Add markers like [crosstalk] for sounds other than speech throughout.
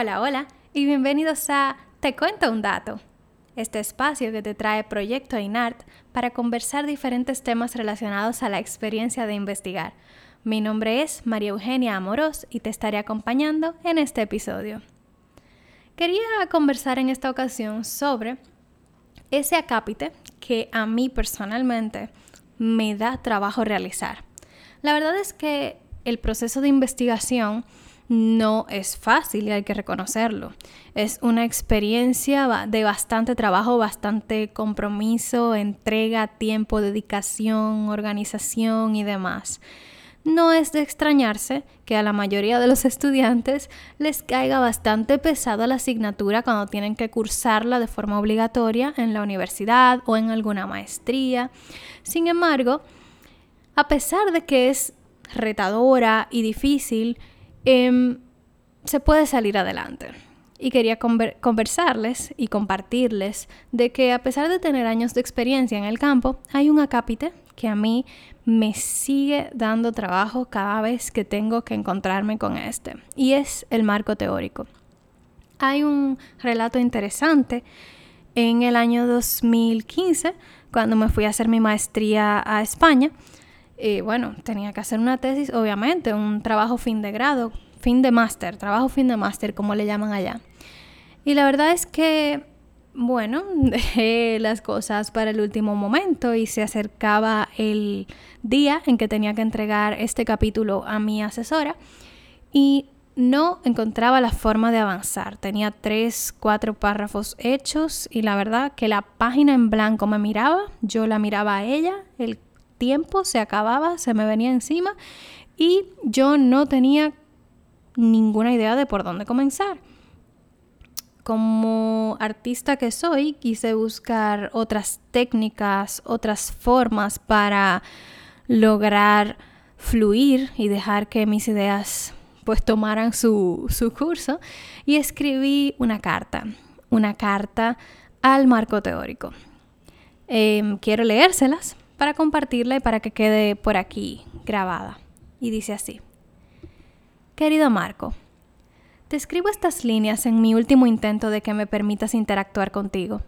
Hola, hola y bienvenidos a Te cuento un dato, este espacio que te trae Proyecto INART para conversar diferentes temas relacionados a la experiencia de investigar. Mi nombre es María Eugenia Amorós y te estaré acompañando en este episodio. Quería conversar en esta ocasión sobre ese acápite que a mí personalmente me da trabajo realizar. La verdad es que el proceso de investigación no es fácil y hay que reconocerlo. Es una experiencia de bastante trabajo, bastante compromiso, entrega, tiempo, dedicación, organización y demás. No es de extrañarse que a la mayoría de los estudiantes les caiga bastante pesada la asignatura cuando tienen que cursarla de forma obligatoria en la universidad o en alguna maestría. Sin embargo, a pesar de que es retadora y difícil, Em, se puede salir adelante. Y quería conversarles y compartirles de que a pesar de tener años de experiencia en el campo, hay un acápite que a mí me sigue dando trabajo cada vez que tengo que encontrarme con este, y es el marco teórico. Hay un relato interesante en el año 2015, cuando me fui a hacer mi maestría a España, y bueno, tenía que hacer una tesis, obviamente, un trabajo fin de grado, fin de máster, trabajo fin de máster, como le llaman allá. Y la verdad es que, bueno, [laughs] dejé las cosas para el último momento y se acercaba el día en que tenía que entregar este capítulo a mi asesora y no encontraba la forma de avanzar. Tenía tres, cuatro párrafos hechos y la verdad que la página en blanco me miraba, yo la miraba a ella, el tiempo se acababa, se me venía encima y yo no tenía ninguna idea de por dónde comenzar. Como artista que soy, quise buscar otras técnicas, otras formas para lograr fluir y dejar que mis ideas pues tomaran su, su curso y escribí una carta, una carta al marco teórico. Em, quiero leérselas para compartirla y para que quede por aquí grabada. Y dice así. Querido Marco, te escribo estas líneas en mi último intento de que me permitas interactuar contigo.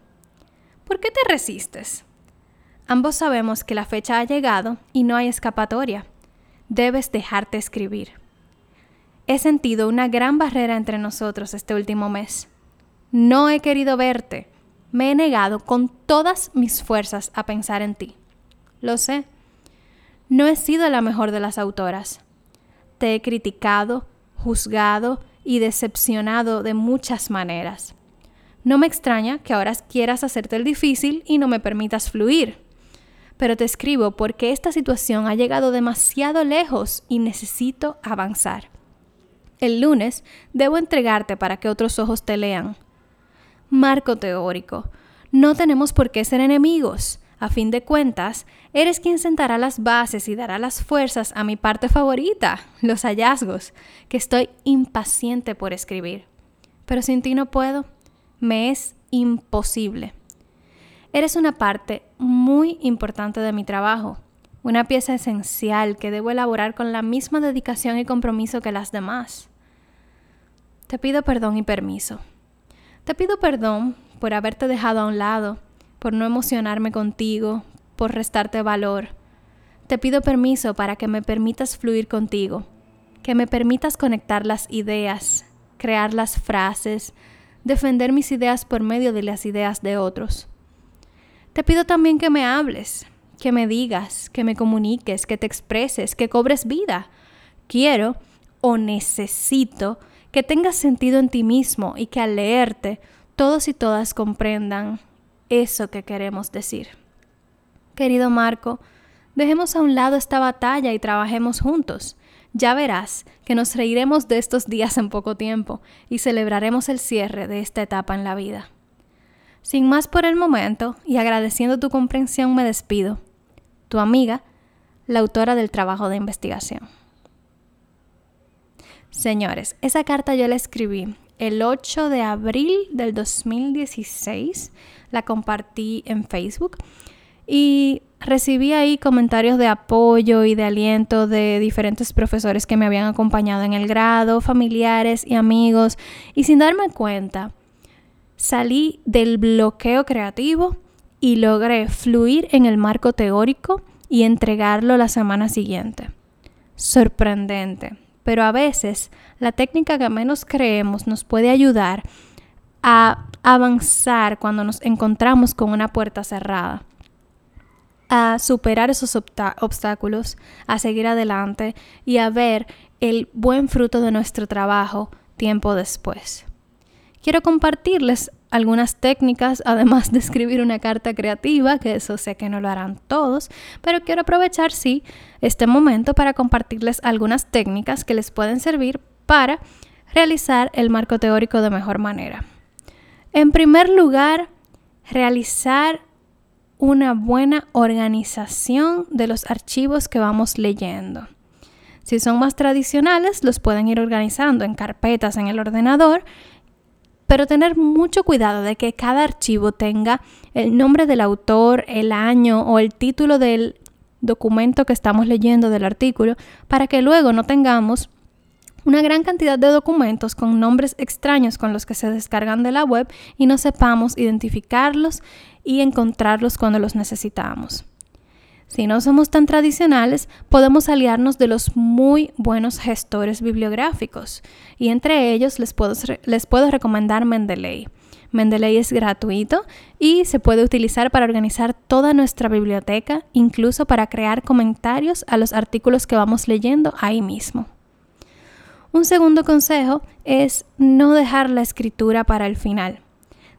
¿Por qué te resistes? Ambos sabemos que la fecha ha llegado y no hay escapatoria. Debes dejarte escribir. He sentido una gran barrera entre nosotros este último mes. No he querido verte. Me he negado con todas mis fuerzas a pensar en ti. Lo sé. No he sido la mejor de las autoras. Te he criticado, juzgado y decepcionado de muchas maneras. No me extraña que ahora quieras hacerte el difícil y no me permitas fluir. Pero te escribo porque esta situación ha llegado demasiado lejos y necesito avanzar. El lunes debo entregarte para que otros ojos te lean. Marco teórico. No tenemos por qué ser enemigos. A fin de cuentas, eres quien sentará las bases y dará las fuerzas a mi parte favorita, los hallazgos, que estoy impaciente por escribir. Pero sin ti no puedo, me es imposible. Eres una parte muy importante de mi trabajo, una pieza esencial que debo elaborar con la misma dedicación y compromiso que las demás. Te pido perdón y permiso. Te pido perdón por haberte dejado a un lado por no emocionarme contigo, por restarte valor. Te pido permiso para que me permitas fluir contigo, que me permitas conectar las ideas, crear las frases, defender mis ideas por medio de las ideas de otros. Te pido también que me hables, que me digas, que me comuniques, que te expreses, que cobres vida. Quiero o necesito que tengas sentido en ti mismo y que al leerte todos y todas comprendan eso que queremos decir. Querido Marco, dejemos a un lado esta batalla y trabajemos juntos. Ya verás que nos reiremos de estos días en poco tiempo y celebraremos el cierre de esta etapa en la vida. Sin más por el momento y agradeciendo tu comprensión me despido. Tu amiga, la autora del trabajo de investigación. Señores, esa carta yo la escribí el 8 de abril del 2016. La compartí en Facebook. Y recibí ahí comentarios de apoyo y de aliento de diferentes profesores que me habían acompañado en el grado, familiares y amigos, y sin darme cuenta, salí del bloqueo creativo y logré fluir en el marco teórico y entregarlo la semana siguiente. Sorprendente, pero a veces la técnica que menos creemos nos puede ayudar a avanzar cuando nos encontramos con una puerta cerrada a superar esos obstáculos, a seguir adelante y a ver el buen fruto de nuestro trabajo tiempo después. Quiero compartirles algunas técnicas, [laughs] además de escribir una carta creativa, que eso sé que no lo harán todos, pero quiero aprovechar, sí, este momento para compartirles algunas técnicas que les pueden servir para realizar el marco teórico de mejor manera. En primer lugar, realizar una buena organización de los archivos que vamos leyendo. Si son más tradicionales, los pueden ir organizando en carpetas en el ordenador, pero tener mucho cuidado de que cada archivo tenga el nombre del autor, el año o el título del documento que estamos leyendo del artículo, para que luego no tengamos una gran cantidad de documentos con nombres extraños con los que se descargan de la web y no sepamos identificarlos y encontrarlos cuando los necesitamos. Si no somos tan tradicionales, podemos aliarnos de los muy buenos gestores bibliográficos y entre ellos les puedo, les puedo recomendar Mendeley. Mendeley es gratuito y se puede utilizar para organizar toda nuestra biblioteca, incluso para crear comentarios a los artículos que vamos leyendo ahí mismo. Un segundo consejo es no dejar la escritura para el final.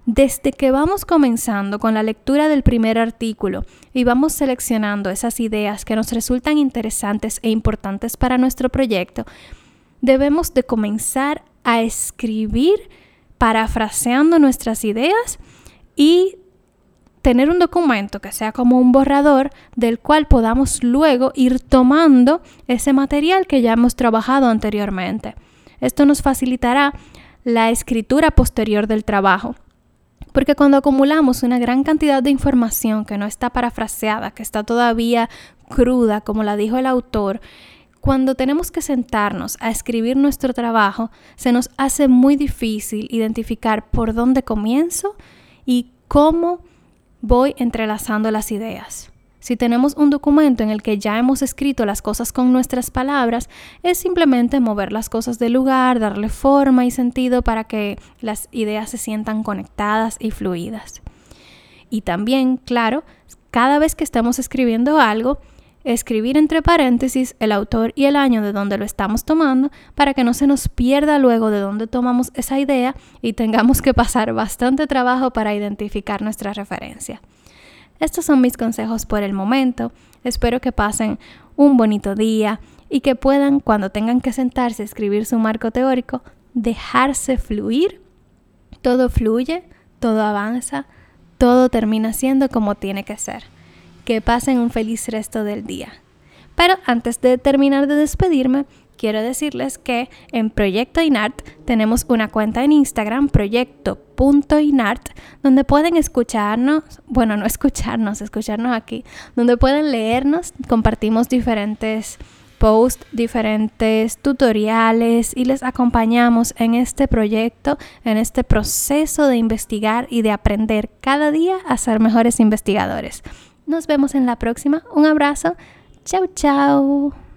Desde que vamos comenzando con la lectura del primer artículo y vamos seleccionando esas ideas que nos resultan interesantes e importantes para nuestro proyecto, debemos de comenzar a escribir parafraseando nuestras ideas y tener un documento que sea como un borrador del cual podamos luego ir tomando ese material que ya hemos trabajado anteriormente. Esto nos facilitará la escritura posterior del trabajo. Porque cuando acumulamos una gran cantidad de información que no está parafraseada, que está todavía cruda, como la dijo el autor, cuando tenemos que sentarnos a escribir nuestro trabajo, se nos hace muy difícil identificar por dónde comienzo y cómo voy entrelazando las ideas. Si tenemos un documento en el que ya hemos escrito las cosas con nuestras palabras, es simplemente mover las cosas del lugar, darle forma y sentido para que las ideas se sientan conectadas y fluidas. Y también, claro, cada vez que estamos escribiendo algo, escribir entre paréntesis el autor y el año de donde lo estamos tomando para que no se nos pierda luego de dónde tomamos esa idea y tengamos que pasar bastante trabajo para identificar nuestra referencia. Estos son mis consejos por el momento. Espero que pasen un bonito día y que puedan, cuando tengan que sentarse a escribir su marco teórico, dejarse fluir. Todo fluye, todo avanza, todo termina siendo como tiene que ser que pasen un feliz resto del día. Pero antes de terminar de despedirme, quiero decirles que en Proyecto Inart tenemos una cuenta en Instagram, proyecto.inart, donde pueden escucharnos, bueno, no escucharnos, escucharnos aquí, donde pueden leernos, compartimos diferentes posts, diferentes tutoriales y les acompañamos en este proyecto, en este proceso de investigar y de aprender cada día a ser mejores investigadores. Nos vemos en la próxima. Un abrazo. Chao, chao.